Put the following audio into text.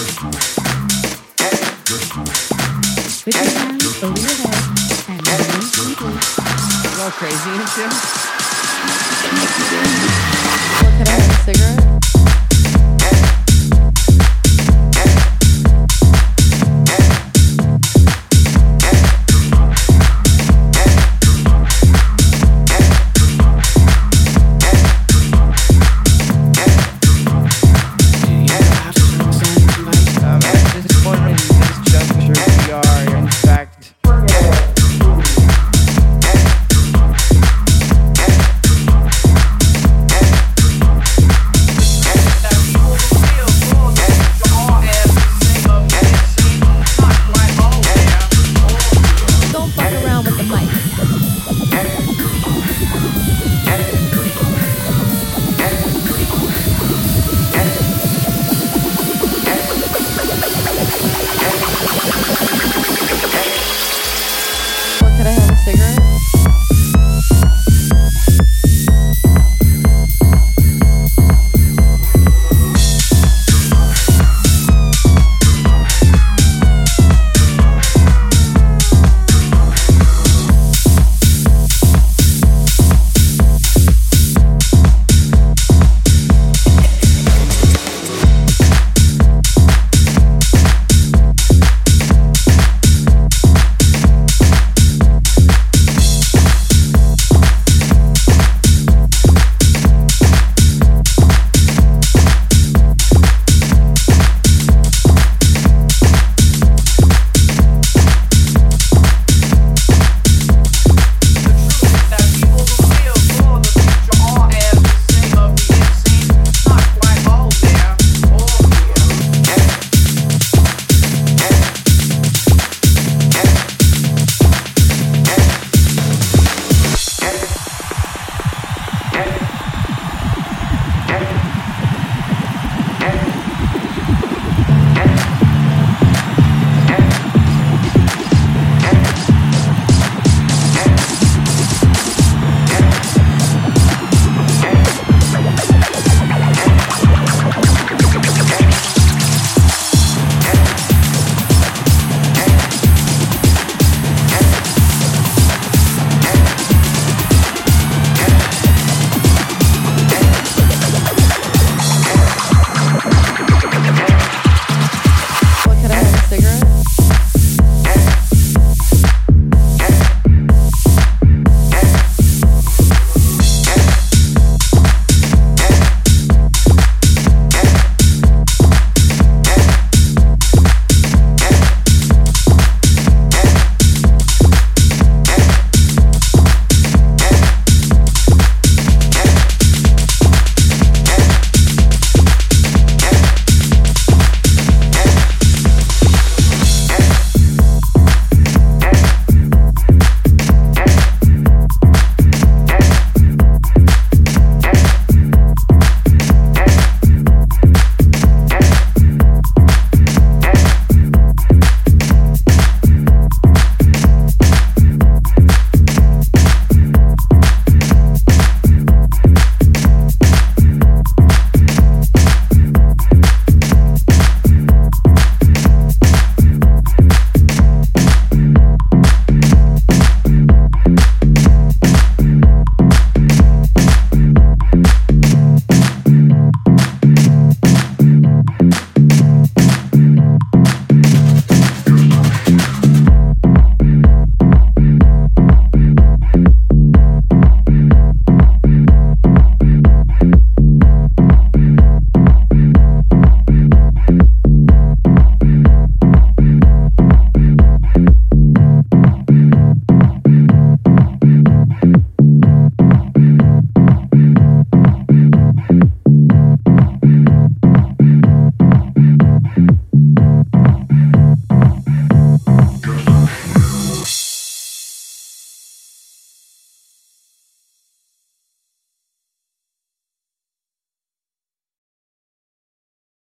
Put your and go crazy cigarette?